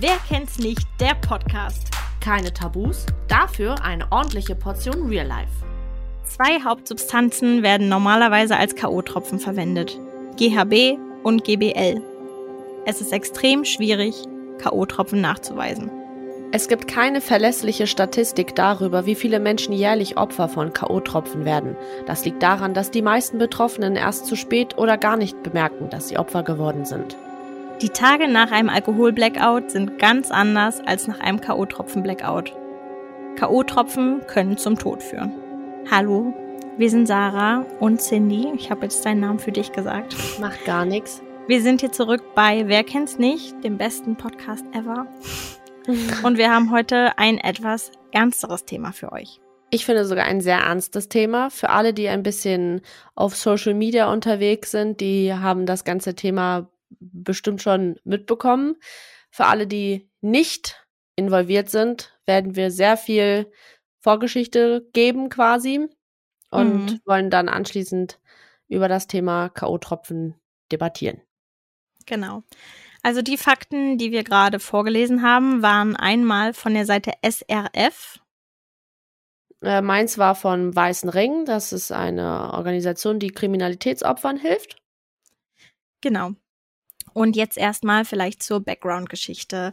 Wer kennt's nicht? Der Podcast. Keine Tabus, dafür eine ordentliche Portion Real Life. Zwei Hauptsubstanzen werden normalerweise als K.O.-Tropfen verwendet: GHB und GBL. Es ist extrem schwierig, K.O.-Tropfen nachzuweisen. Es gibt keine verlässliche Statistik darüber, wie viele Menschen jährlich Opfer von K.O.-Tropfen werden. Das liegt daran, dass die meisten Betroffenen erst zu spät oder gar nicht bemerken, dass sie Opfer geworden sind. Die Tage nach einem Alkohol-Blackout sind ganz anders als nach einem K.O.-Tropfen-Blackout. K.O.-Tropfen können zum Tod führen. Hallo, wir sind Sarah und Cindy. Ich habe jetzt deinen Namen für dich gesagt. Macht gar nichts. Wir sind hier zurück bei Wer kennt's nicht, dem besten Podcast ever. Und wir haben heute ein etwas ernsteres Thema für euch. Ich finde sogar ein sehr ernstes Thema. Für alle, die ein bisschen auf Social Media unterwegs sind, die haben das ganze Thema bestimmt schon mitbekommen. Für alle, die nicht involviert sind, werden wir sehr viel Vorgeschichte geben quasi und mhm. wollen dann anschließend über das Thema K.O.-Tropfen debattieren. Genau. Also die Fakten, die wir gerade vorgelesen haben, waren einmal von der Seite SRF. Äh, meins war von Weißen Ring. Das ist eine Organisation, die Kriminalitätsopfern hilft. Genau. Und jetzt erstmal vielleicht zur Background-Geschichte.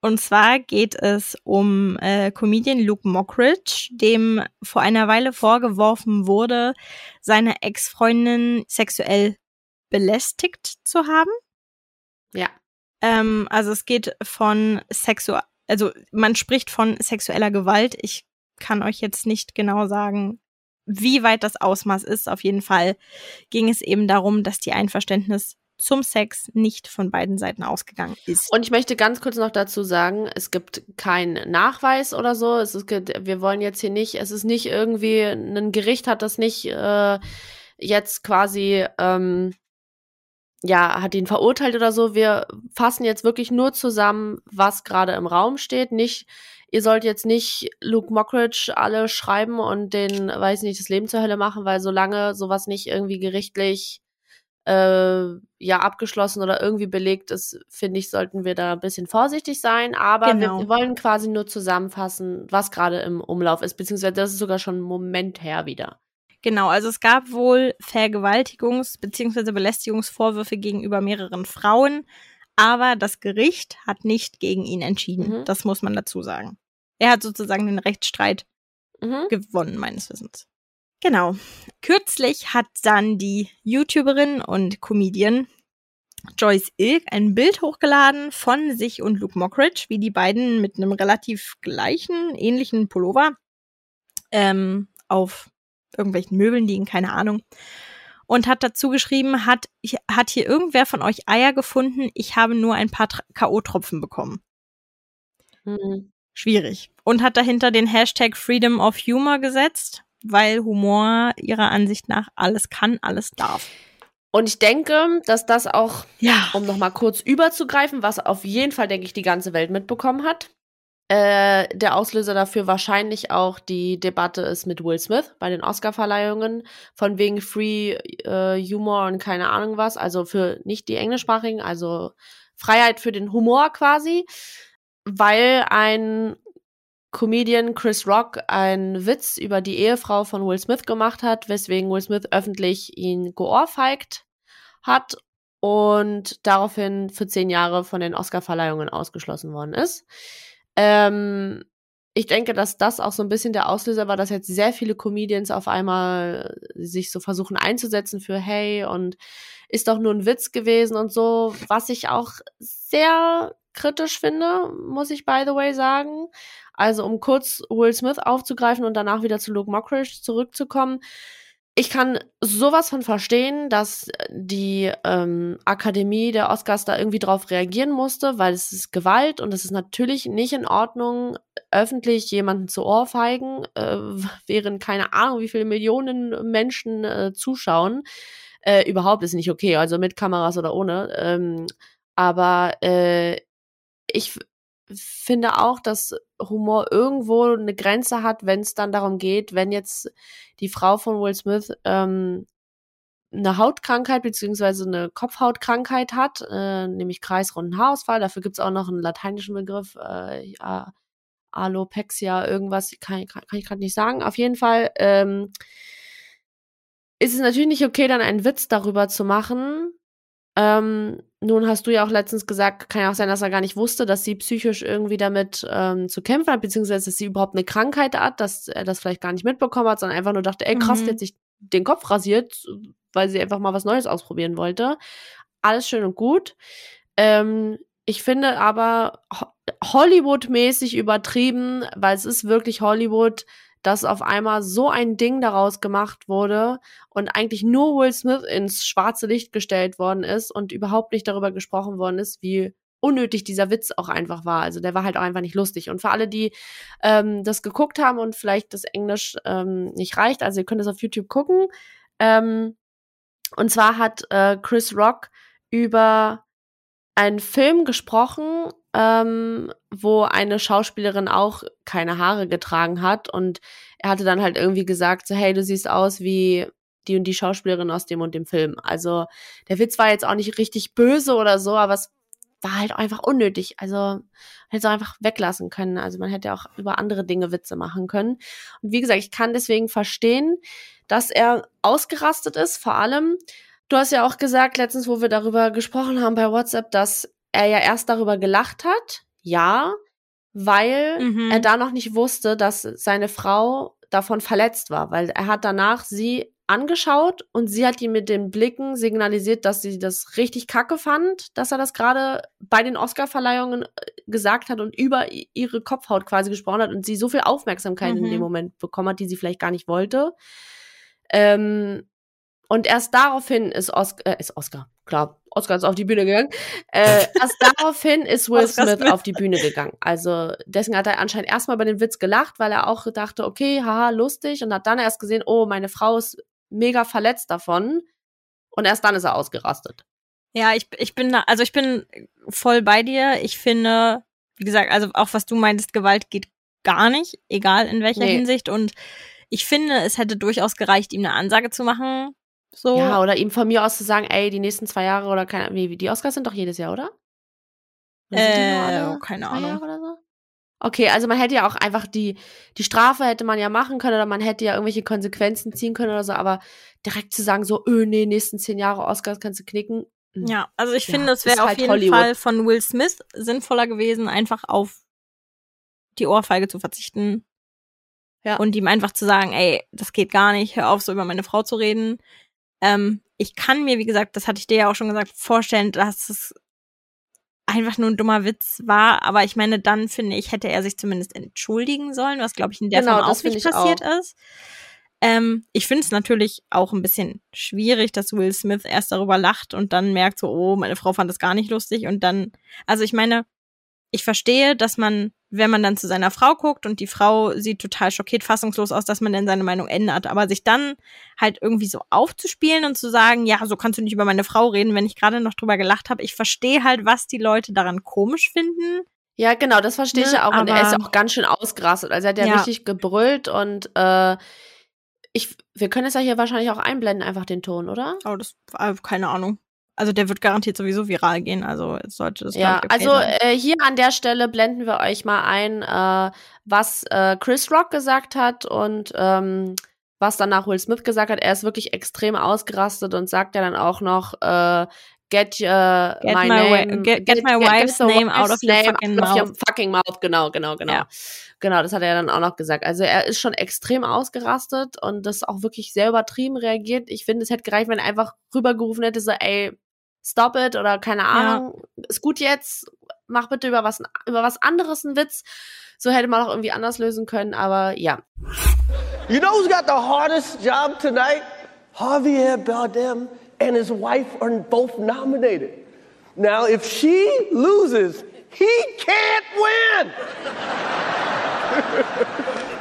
Und zwar geht es um äh, Comedian Luke Mockridge, dem vor einer Weile vorgeworfen wurde, seine Ex-Freundin sexuell belästigt zu haben. Ja. Ähm, also es geht von sexuell, also man spricht von sexueller Gewalt. Ich kann euch jetzt nicht genau sagen, wie weit das Ausmaß ist. Auf jeden Fall ging es eben darum, dass die Einverständnis zum Sex nicht von beiden Seiten ausgegangen ist. Und ich möchte ganz kurz noch dazu sagen, es gibt keinen Nachweis oder so. Es ist, wir wollen jetzt hier nicht, es ist nicht irgendwie, ein Gericht hat das nicht äh, jetzt quasi, ähm, ja, hat ihn verurteilt oder so. Wir fassen jetzt wirklich nur zusammen, was gerade im Raum steht. Nicht, ihr sollt jetzt nicht Luke Mockridge alle schreiben und den, weiß nicht, das Leben zur Hölle machen, weil solange sowas nicht irgendwie gerichtlich äh, ja abgeschlossen oder irgendwie belegt ist, finde ich, sollten wir da ein bisschen vorsichtig sein. Aber genau. wir wollen quasi nur zusammenfassen, was gerade im Umlauf ist, beziehungsweise das ist sogar schon ein Moment her wieder. Genau, also es gab wohl Vergewaltigungs- bzw. Belästigungsvorwürfe gegenüber mehreren Frauen, aber das Gericht hat nicht gegen ihn entschieden. Mhm. Das muss man dazu sagen. Er hat sozusagen den Rechtsstreit mhm. gewonnen, meines Wissens. Genau. Kürzlich hat dann die YouTuberin und Comedian Joyce Ilk ein Bild hochgeladen von sich und Luke Mockridge, wie die beiden mit einem relativ gleichen, ähnlichen Pullover ähm, auf irgendwelchen Möbeln liegen, keine Ahnung. Und hat dazu geschrieben, hat, hat hier irgendwer von euch Eier gefunden? Ich habe nur ein paar K.O.-Tropfen bekommen. Mhm. Schwierig. Und hat dahinter den Hashtag Freedom of Humor gesetzt weil Humor ihrer Ansicht nach alles kann, alles darf. Und ich denke, dass das auch, ja. um nochmal kurz überzugreifen, was auf jeden Fall, denke ich, die ganze Welt mitbekommen hat, äh, der Auslöser dafür wahrscheinlich auch die Debatte ist mit Will Smith bei den Oscar-Verleihungen, von wegen Free äh, Humor und keine Ahnung was, also für nicht die englischsprachigen, also Freiheit für den Humor quasi, weil ein Comedian Chris Rock einen Witz über die Ehefrau von Will Smith gemacht hat, weswegen Will Smith öffentlich ihn geohrfeigt hat und daraufhin für zehn Jahre von den Oscar-Verleihungen ausgeschlossen worden ist. Ähm, ich denke, dass das auch so ein bisschen der Auslöser war, dass jetzt sehr viele Comedians auf einmal sich so versuchen einzusetzen für hey und ist doch nur ein Witz gewesen und so, was ich auch sehr kritisch finde, muss ich by the way sagen. Also um kurz Will Smith aufzugreifen und danach wieder zu Luke Mockridge zurückzukommen. Ich kann sowas von verstehen, dass die ähm, Akademie der Oscars da irgendwie drauf reagieren musste, weil es ist Gewalt und es ist natürlich nicht in Ordnung, öffentlich jemanden zu ohrfeigen, äh, während keine Ahnung, wie viele Millionen Menschen äh, zuschauen. Äh, überhaupt ist nicht okay, also mit Kameras oder ohne. Ähm, aber äh, ich finde auch, dass Humor irgendwo eine Grenze hat, wenn es dann darum geht, wenn jetzt die Frau von Will Smith ähm, eine Hautkrankheit beziehungsweise eine Kopfhautkrankheit hat, äh, nämlich kreisrunden Haarausfall. Dafür gibt's auch noch einen lateinischen Begriff, äh, ja, Alopexia, irgendwas, kann, kann, kann ich gerade nicht sagen. Auf jeden Fall ähm, ist es natürlich nicht okay, dann einen Witz darüber zu machen. Ähm, nun hast du ja auch letztens gesagt, kann ja auch sein, dass er gar nicht wusste, dass sie psychisch irgendwie damit ähm, zu kämpfen hat, beziehungsweise dass sie überhaupt eine Krankheit hat, dass er das vielleicht gar nicht mitbekommen hat, sondern einfach nur dachte, ey krass, mhm. die hat sich den Kopf rasiert, weil sie einfach mal was Neues ausprobieren wollte. Alles schön und gut. Ähm, ich finde aber Hollywood-mäßig übertrieben, weil es ist wirklich Hollywood, dass auf einmal so ein Ding daraus gemacht wurde und eigentlich nur Will Smith ins schwarze Licht gestellt worden ist und überhaupt nicht darüber gesprochen worden ist, wie unnötig dieser Witz auch einfach war. Also der war halt auch einfach nicht lustig. Und für alle, die ähm, das geguckt haben und vielleicht das Englisch ähm, nicht reicht, also ihr könnt es auf YouTube gucken. Ähm, und zwar hat äh, Chris Rock über einen Film gesprochen, ähm, wo eine Schauspielerin auch keine Haare getragen hat und er hatte dann halt irgendwie gesagt, so hey, du siehst aus wie die und die Schauspielerin aus dem und dem Film. Also der Witz war jetzt auch nicht richtig böse oder so, aber es war halt einfach unnötig. Also hätte es auch einfach weglassen können. Also man hätte auch über andere Dinge Witze machen können. Und wie gesagt, ich kann deswegen verstehen, dass er ausgerastet ist, vor allem. Du hast ja auch gesagt, letztens, wo wir darüber gesprochen haben bei WhatsApp, dass er ja erst darüber gelacht hat. Ja, weil mhm. er da noch nicht wusste, dass seine Frau davon verletzt war, weil er hat danach sie angeschaut und sie hat ihm mit den Blicken signalisiert, dass sie das richtig kacke fand, dass er das gerade bei den Oscar-Verleihungen äh, gesagt hat und über ihre Kopfhaut quasi gesprochen hat und sie so viel Aufmerksamkeit mhm. in dem mhm. Moment bekommen hat, die sie vielleicht gar nicht wollte. Ähm, und erst daraufhin ist Oscar, äh, ist Oscar, klar, Oscar ist auf die Bühne gegangen. Äh, erst daraufhin ist Will Smith auf die Bühne gegangen. Also deswegen hat er anscheinend erstmal bei dem Witz gelacht, weil er auch dachte, okay, haha, lustig. Und hat dann erst gesehen, oh, meine Frau ist mega verletzt davon. Und erst dann ist er ausgerastet. Ja, ich, ich bin da, also ich bin voll bei dir. Ich finde, wie gesagt, also auch was du meintest, Gewalt geht gar nicht, egal in welcher nee. Hinsicht. Und ich finde, es hätte durchaus gereicht, ihm eine Ansage zu machen. So. Ja, oder ihm von mir aus zu sagen, ey, die nächsten zwei Jahre oder keine wie die Oscars sind doch jedes Jahr, oder? oder äh, keine Ahnung. So? Okay, also man hätte ja auch einfach die, die Strafe hätte man ja machen können oder man hätte ja irgendwelche Konsequenzen ziehen können oder so, aber direkt zu sagen, so, öh, nee, nächsten zehn Jahre Oscars kannst du knicken. Hm. Ja, also ich ja, finde, es wäre auf halt jeden Hollywood. Fall von Will Smith sinnvoller gewesen, einfach auf die Ohrfeige zu verzichten. Ja. Und ihm einfach zu sagen, ey, das geht gar nicht, hör auf, so über meine Frau zu reden. Ähm, ich kann mir, wie gesagt, das hatte ich dir ja auch schon gesagt, vorstellen, dass es einfach nur ein dummer Witz war. Aber ich meine, dann finde ich, hätte er sich zumindest entschuldigen sollen, was, glaube ich, in der genau, Form auch nicht passiert auch. ist. Ähm, ich finde es natürlich auch ein bisschen schwierig, dass Will Smith erst darüber lacht und dann merkt so, oh, meine Frau fand das gar nicht lustig und dann, also ich meine, ich verstehe, dass man, wenn man dann zu seiner Frau guckt und die Frau sieht total schockiert, fassungslos aus, dass man dann seine Meinung ändert. Aber sich dann halt irgendwie so aufzuspielen und zu sagen, ja, so kannst du nicht über meine Frau reden, wenn ich gerade noch drüber gelacht habe. Ich verstehe halt, was die Leute daran komisch finden. Ja, genau, das verstehe ich ne, ja auch. Und er ist ja auch ganz schön ausgerastet. Also er hat ja, ja. richtig gebrüllt und äh, ich, wir können es ja hier wahrscheinlich auch einblenden, einfach den Ton, oder? Oh, das, äh, keine Ahnung. Also der wird garantiert sowieso viral gehen, also sollte das Ja, okay also äh, hier an der Stelle blenden wir euch mal ein, äh, was äh, Chris Rock gesagt hat und ähm, was danach Will Smith gesagt hat. Er ist wirklich extrem ausgerastet und sagt ja dann auch noch, äh, get, uh, get my, my name, get, get, my wife's name out of, your fucking, mouth. your fucking mouth. Genau, genau, genau. Ja. Genau, das hat er dann auch noch gesagt. Also er ist schon extrem ausgerastet und das auch wirklich sehr übertrieben reagiert. Ich finde, es hätte gereicht, wenn er einfach rübergerufen hätte, so, ey, stop it oder keine Ahnung, ja. ist gut jetzt, mach bitte über was, über was anderes einen Witz. So hätte man auch irgendwie anders lösen können, aber ja. You know who's got the hardest job tonight? Javier Bardem and his wife are both nominated. Now, if she loses, he can't win.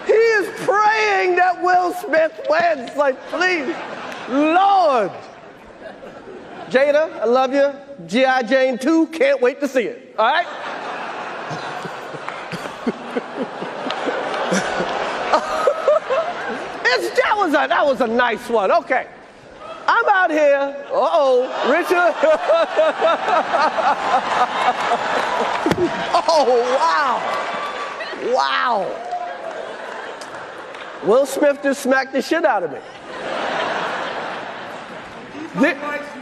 he is praying that Will Smith wins. Like, please, Lord. Jada, I love you. G.I. Jane 2, can't wait to see it. All right? that, was a, that was a nice one. Okay. I'm out here. Uh oh, Richard. oh, wow. Wow. Will Smith just smacked the shit out of me. Keep my wife's name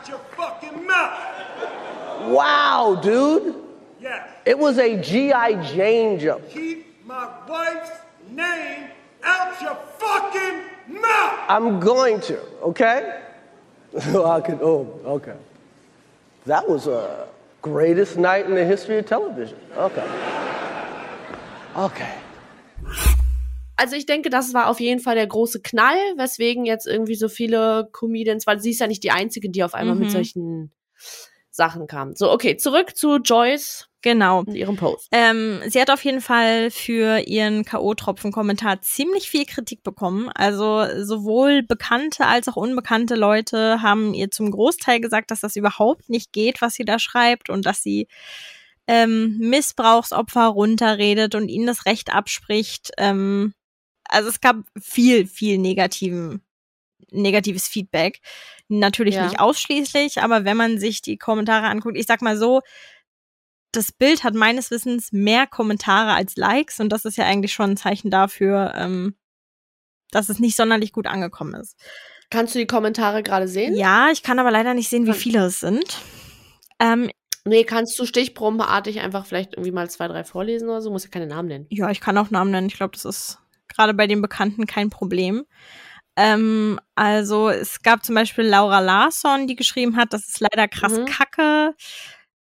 out your fucking mouth. Wow, dude. Yes. It was a G.I. Jane jump. Keep my wife's name out your fucking mouth. I'm going to, okay? I could, oh, okay. That was a greatest night in the history of television. Okay. Okay. Also ich denke, das war auf jeden Fall der große Knall, weswegen jetzt irgendwie so viele Comedians, weil sie ist ja nicht die einzige, die auf einmal mhm. mit solchen Sachen kam. So, okay, zurück zu Joyce. Genau. In ihrem Post. Ähm, sie hat auf jeden Fall für ihren K.O.-Tropfen-Kommentar ziemlich viel Kritik bekommen. Also sowohl bekannte als auch unbekannte Leute haben ihr zum Großteil gesagt, dass das überhaupt nicht geht, was sie da schreibt und dass sie ähm, Missbrauchsopfer runterredet und ihnen das Recht abspricht. Ähm, also es gab viel, viel negativen negatives Feedback. Natürlich ja. nicht ausschließlich, aber wenn man sich die Kommentare anguckt, ich sag mal so, das Bild hat meines Wissens mehr Kommentare als Likes und das ist ja eigentlich schon ein Zeichen dafür, ähm, dass es nicht sonderlich gut angekommen ist. Kannst du die Kommentare gerade sehen? Ja, ich kann aber leider nicht sehen, wie viele es sind. Ähm, nee, kannst du stichprobenartig einfach vielleicht irgendwie mal zwei, drei vorlesen oder so? Muss ja keine Namen nennen. Ja, ich kann auch Namen nennen. Ich glaube, das ist gerade bei den Bekannten kein Problem. Ähm, also es gab zum Beispiel Laura Larsson, die geschrieben hat, das ist leider krass mhm. kacke.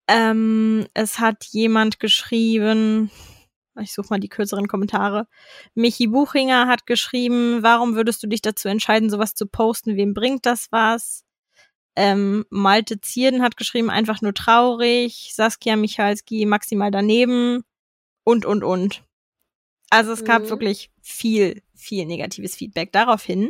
Ähm, es hat jemand geschrieben, ich suche mal die kürzeren Kommentare. Michi Buchinger hat geschrieben, warum würdest du dich dazu entscheiden, sowas zu posten? Wem bringt das was? Ähm, Malte Zierden hat geschrieben, einfach nur traurig. Saskia Michalski maximal daneben. Und, und, und. Also es gab mhm. wirklich viel, viel negatives Feedback. Daraufhin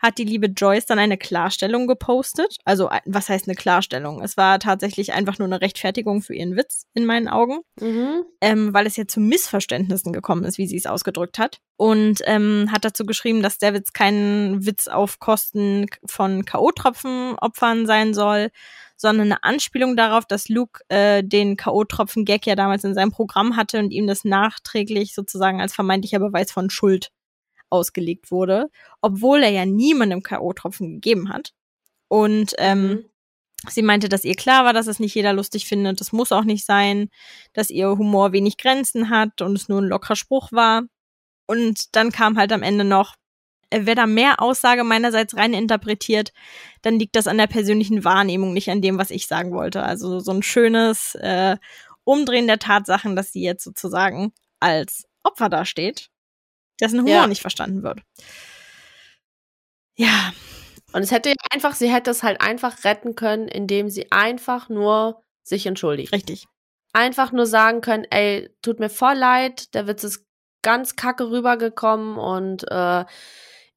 hat die liebe Joyce dann eine Klarstellung gepostet. Also, was heißt eine Klarstellung? Es war tatsächlich einfach nur eine Rechtfertigung für ihren Witz in meinen Augen, mhm. ähm, weil es ja zu Missverständnissen gekommen ist, wie sie es ausgedrückt hat. Und ähm, hat dazu geschrieben, dass der Witz kein Witz auf Kosten von K.O.-Tropfen-Opfern sein soll, sondern eine Anspielung darauf, dass Luke äh, den K.O.-Tropfen-Gag ja damals in seinem Programm hatte und ihm das nachträglich sozusagen als vermeintlicher Beweis von Schuld ausgelegt wurde, obwohl er ja niemandem K.O.-Tropfen gegeben hat. Und ähm, mhm. sie meinte, dass ihr klar war, dass es nicht jeder lustig findet. Das muss auch nicht sein, dass ihr Humor wenig Grenzen hat und es nur ein lockerer Spruch war. Und dann kam halt am Ende noch, äh, wer da mehr Aussage meinerseits rein interpretiert, dann liegt das an der persönlichen Wahrnehmung, nicht an dem, was ich sagen wollte. Also so ein schönes äh, Umdrehen der Tatsachen, dass sie jetzt sozusagen als Opfer dasteht, dessen Humor ja. nicht verstanden wird. Ja. Und es hätte einfach, sie hätte es halt einfach retten können, indem sie einfach nur sich entschuldigt. Richtig. Einfach nur sagen können, ey, tut mir voll leid, der Witz ist ganz kacke rübergekommen und äh,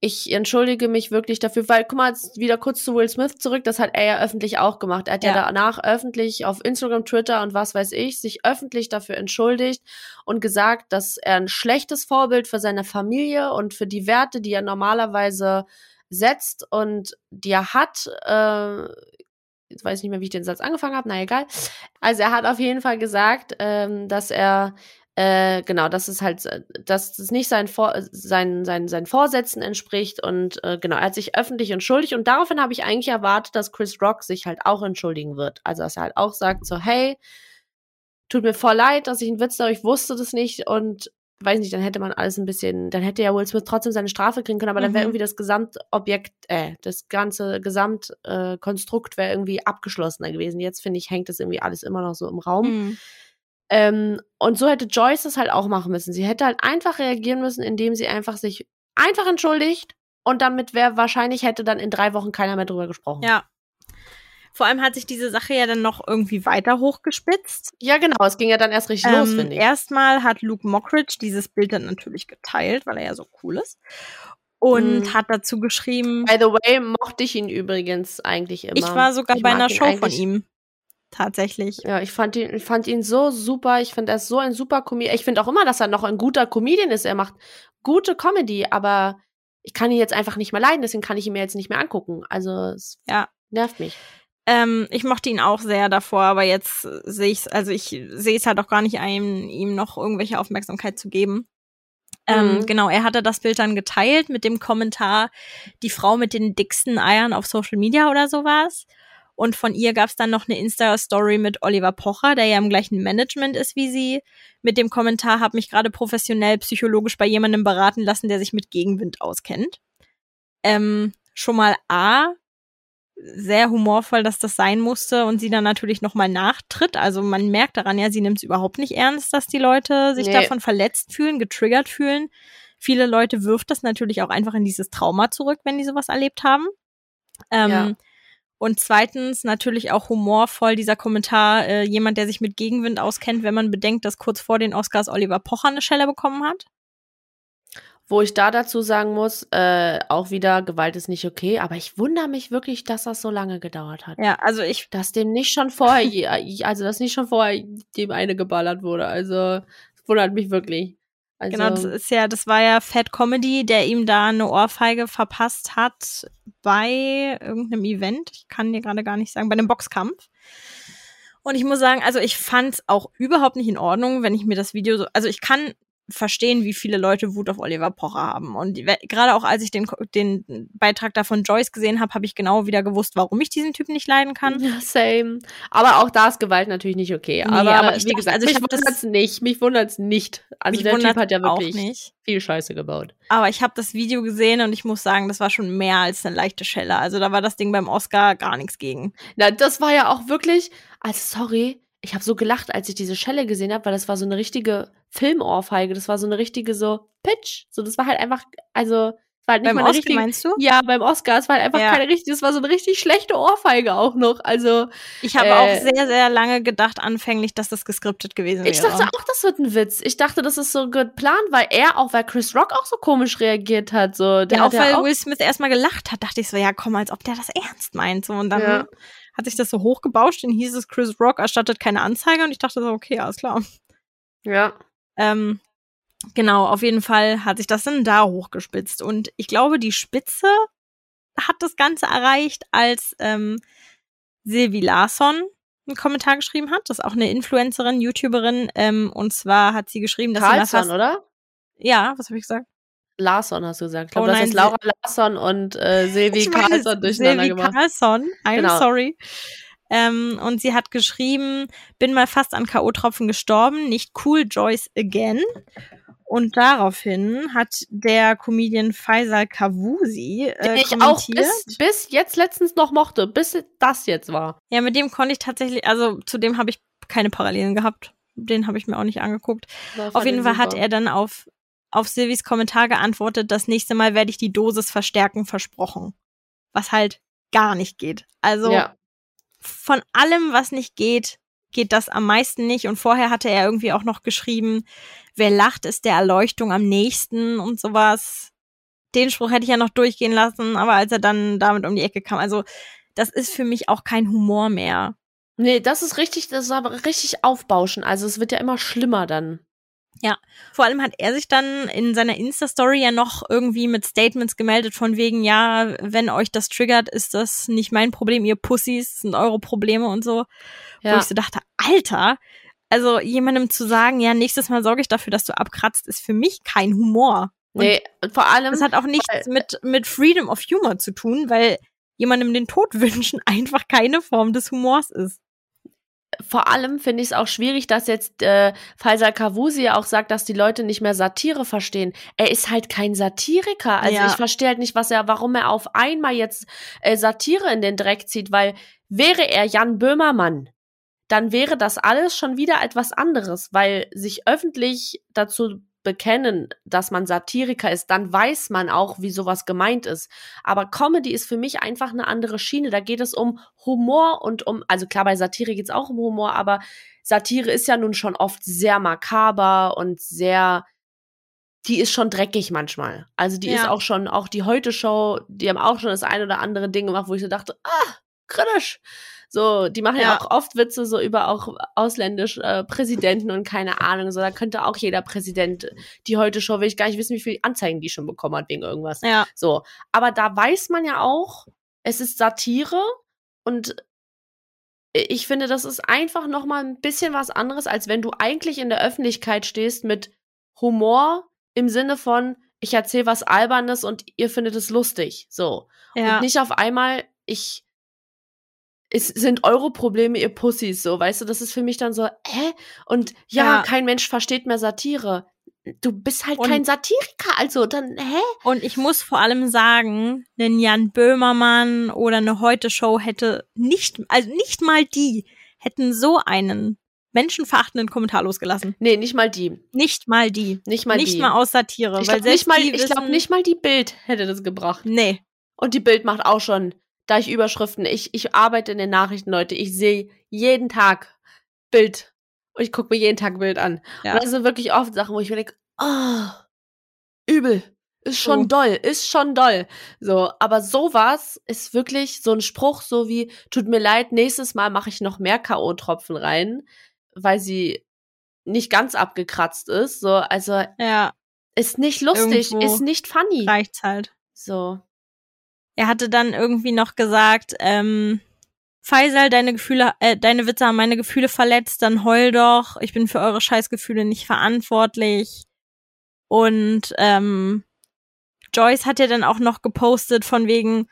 ich entschuldige mich wirklich dafür, weil, guck mal, jetzt wieder kurz zu Will Smith zurück, das hat er ja öffentlich auch gemacht. Er hat ja, ja danach öffentlich auf Instagram, Twitter und was weiß ich, sich öffentlich dafür entschuldigt und gesagt, dass er ein schlechtes Vorbild für seine Familie und für die Werte, die er normalerweise setzt und die er hat, äh, ich weiß nicht mehr, wie ich den Satz angefangen habe, na egal. Also er hat auf jeden Fall gesagt, ähm, dass er äh, genau, dass es halt, dass es nicht sein, Vor sein, sein, sein Vorsätzen entspricht und äh, genau, er hat sich öffentlich entschuldigt und daraufhin habe ich eigentlich erwartet, dass Chris Rock sich halt auch entschuldigen wird. Also, dass er halt auch sagt so, hey, tut mir voll leid, dass ich einen Witz da, ich wusste das nicht und weiß nicht, dann hätte man alles ein bisschen, dann hätte ja Will Smith trotzdem seine Strafe kriegen können, aber mhm. dann wäre irgendwie das Gesamtobjekt, äh, das ganze Gesamtkonstrukt äh, wäre irgendwie abgeschlossener gewesen. Jetzt finde ich, hängt das irgendwie alles immer noch so im Raum. Mhm. Ähm, und so hätte Joyce das halt auch machen müssen. Sie hätte halt einfach reagieren müssen, indem sie einfach sich einfach entschuldigt und damit wäre wahrscheinlich hätte dann in drei Wochen keiner mehr drüber gesprochen. Ja. Vor allem hat sich diese Sache ja dann noch irgendwie weiter hochgespitzt. Ja, genau. Es ging ja dann erst richtig ähm, los, finde ich. Erstmal hat Luke Mockridge dieses Bild dann natürlich geteilt, weil er ja so cool ist. Und mm. hat dazu geschrieben. By the way, mochte ich ihn übrigens eigentlich immer. Ich war sogar ich bei einer Show von ihm tatsächlich. Ja, ich fand ihn, ich fand ihn so super. Ich finde, er ist so ein super Comedian. Ich finde auch immer, dass er noch ein guter Comedian ist. Er macht gute Comedy, aber ich kann ihn jetzt einfach nicht mehr leiden, deswegen kann ich ihn mir jetzt nicht mehr angucken. Also es ja. nervt mich. Ähm, ich mochte ihn auch sehr davor, aber jetzt sehe ich es, also ich sehe es halt auch gar nicht ein, ihm noch irgendwelche Aufmerksamkeit zu geben. Ähm, mhm. Genau, er hatte das Bild dann geteilt mit dem Kommentar, die Frau mit den dicksten Eiern auf Social Media oder sowas. Und von ihr gab es dann noch eine Insta-Story mit Oliver Pocher, der ja im gleichen Management ist wie sie, mit dem Kommentar, habe mich gerade professionell psychologisch bei jemandem beraten lassen, der sich mit Gegenwind auskennt. Ähm, schon mal A, sehr humorvoll, dass das sein musste und sie dann natürlich nochmal nachtritt. Also man merkt daran ja, sie nimmt es überhaupt nicht ernst, dass die Leute sich nee. davon verletzt fühlen, getriggert fühlen. Viele Leute wirft das natürlich auch einfach in dieses Trauma zurück, wenn die sowas erlebt haben. Ähm, ja. Und zweitens natürlich auch humorvoll dieser Kommentar, äh, jemand, der sich mit Gegenwind auskennt, wenn man bedenkt, dass kurz vor den Oscars Oliver Pocher eine Schelle bekommen hat. Wo ich da dazu sagen muss, äh, auch wieder, Gewalt ist nicht okay, aber ich wundere mich wirklich, dass das so lange gedauert hat. Ja, also ich. Dass dem nicht schon vorher, also dass nicht schon vorher dem eine geballert wurde. Also, wundert mich wirklich. Also, genau, das ist ja, das war ja Fat Comedy, der ihm da eine Ohrfeige verpasst hat bei irgendeinem Event. Ich kann dir gerade gar nicht sagen, bei einem Boxkampf. Und ich muss sagen, also ich fand es auch überhaupt nicht in Ordnung, wenn ich mir das Video so, also ich kann verstehen, wie viele Leute Wut auf Oliver Pocher haben. Und gerade auch als ich den, den Beitrag da von Joyce gesehen habe, habe ich genau wieder gewusst, warum ich diesen Typen nicht leiden kann. Ja, same. Aber auch da ist Gewalt natürlich nicht okay. Nee, aber, aber wie gesagt, also mich wundert's nicht. Mich wundert's nicht. Also der Typ hat ja wirklich viel Scheiße gebaut. Aber ich habe das Video gesehen und ich muss sagen, das war schon mehr als eine leichte Schelle. Also da war das Ding beim Oscar gar nichts gegen. Na, das war ja auch wirklich, also sorry, ich habe so gelacht, als ich diese Schelle gesehen habe, weil das war so eine richtige Filmohrfeige. Das war so eine richtige so Pitch. So, das war halt einfach, also war halt nicht beim mal eine Oscar richtige, meinst du? Ja, beim Oscar. Es war halt einfach ja. keine richtige, es war so eine richtig schlechte Ohrfeige auch noch. Also ich habe äh, auch sehr, sehr lange gedacht anfänglich, dass das geskriptet gewesen wäre. Ich dachte auch, das wird ein Witz. Ich dachte, das ist so geplant, weil er auch, weil Chris Rock auch so komisch reagiert hat. So, der ja, auch weil auch Will Smith erstmal gelacht hat, dachte ich so, ja, komm, als ob der das ernst meint. So und dann ja hat sich das so hochgebauscht, dann hieß es, Chris Rock erstattet keine Anzeige und ich dachte so, okay, alles klar. Ja. Ähm, genau, auf jeden Fall hat sich das dann da hochgespitzt. Und ich glaube, die Spitze hat das Ganze erreicht, als ähm, Silvi Larsson einen Kommentar geschrieben hat. Das ist auch eine Influencerin, YouTuberin. Ähm, und zwar hat sie geschrieben, dass Carlson, sie oder? Ja, was habe ich gesagt? Larsson hast du gesagt. Ich glaube, oh, das ist Laura Larsson und äh, Silvi Carlson durcheinander Silvi gemacht. Carlson, I'm genau. sorry. Ähm, und sie hat geschrieben, bin mal fast an K.O.-Tropfen gestorben, nicht cool, Joyce again. Und daraufhin hat der Comedian Faisal Kavusi äh, Den ich auch bis, bis jetzt letztens noch mochte, bis das jetzt war. Ja, mit dem konnte ich tatsächlich, also zu dem habe ich keine Parallelen gehabt. Den habe ich mir auch nicht angeguckt. Auf jeden Fall hat er dann auf auf Silvis Kommentar geantwortet, das nächste Mal werde ich die Dosis verstärken, versprochen. Was halt gar nicht geht. Also ja. Von allem, was nicht geht, geht das am meisten nicht. Und vorher hatte er irgendwie auch noch geschrieben, wer lacht, ist der Erleuchtung am nächsten und sowas. Den Spruch hätte ich ja noch durchgehen lassen, aber als er dann damit um die Ecke kam, also das ist für mich auch kein Humor mehr. Nee, das ist richtig, das ist aber richtig aufbauschen. Also es wird ja immer schlimmer dann. Ja, vor allem hat er sich dann in seiner Insta-Story ja noch irgendwie mit Statements gemeldet von wegen, ja, wenn euch das triggert, ist das nicht mein Problem, ihr Pussys, sind eure Probleme und so. Ja. Wo ich so dachte, Alter, also jemandem zu sagen, ja, nächstes Mal sorge ich dafür, dass du abkratzt, ist für mich kein Humor. Und nee, vor allem. Das hat auch nichts mit, mit Freedom of Humor zu tun, weil jemandem den Tod wünschen einfach keine Form des Humors ist vor allem finde ich es auch schwierig, dass jetzt äh, Faisal Kavusi auch sagt, dass die Leute nicht mehr Satire verstehen. Er ist halt kein Satiriker. Also ja. ich verstehe halt nicht, was er, warum er auf einmal jetzt äh, Satire in den Dreck zieht, weil wäre er Jan Böhmermann, dann wäre das alles schon wieder etwas anderes, weil sich öffentlich dazu bekennen, dass man Satiriker ist, dann weiß man auch, wie sowas gemeint ist. Aber Comedy ist für mich einfach eine andere Schiene. Da geht es um Humor und um, also klar, bei Satire geht es auch um Humor, aber Satire ist ja nun schon oft sehr makaber und sehr, die ist schon dreckig manchmal. Also die ja. ist auch schon, auch die Heute-Show, die haben auch schon das ein oder andere Ding gemacht, wo ich so dachte, ah, kritisch. So, die machen ja, ja auch oft Witze so über auch ausländische äh, Präsidenten und keine Ahnung. So, da könnte auch jeder Präsident, die heute Show, will ich gar nicht wissen, wie viele Anzeigen die schon bekommen hat wegen irgendwas. Ja. So. Aber da weiß man ja auch, es ist Satire und ich finde, das ist einfach noch mal ein bisschen was anderes, als wenn du eigentlich in der Öffentlichkeit stehst mit Humor im Sinne von, ich erzähle was Albernes und ihr findet es lustig. So. Ja. Und nicht auf einmal, ich es sind eure Probleme, ihr Pussys, so, weißt du, das ist für mich dann so, hä? Und ja, ja. kein Mensch versteht mehr Satire. Du bist halt und, kein Satiriker, also dann, hä? Und ich muss vor allem sagen, ein Jan Böhmermann oder eine Heute-Show hätte nicht, also nicht mal die, hätten so einen menschenverachtenden Kommentar losgelassen. Nee, nicht mal die. Nicht mal die. Nicht mal nicht die. Nicht mal aus Satire. Ich glaube nicht, mal, ich glaub, nicht mal die Bild hätte das gebracht. Nee. Und die Bild macht auch schon, da ich Überschriften, ich, ich arbeite in den Nachrichten, Leute, ich sehe jeden Tag Bild. Und ich gucke mir jeden Tag Bild an. Ja. Und das sind wirklich oft Sachen, wo ich mir denke, oh, übel. Ist schon oh. doll, ist schon doll. So, aber sowas ist wirklich so ein Spruch, so wie, tut mir leid, nächstes Mal mache ich noch mehr K.O.-Tropfen rein weil sie nicht ganz abgekratzt ist. So, also ja. ist nicht lustig, Irgendwo ist nicht funny. Reicht's halt. So. Er hatte dann irgendwie noch gesagt, ähm, Faisal, deine Gefühle, äh, deine Witze haben meine Gefühle verletzt, dann heul doch. Ich bin für eure Scheißgefühle nicht verantwortlich. Und ähm, Joyce hat ja dann auch noch gepostet von wegen,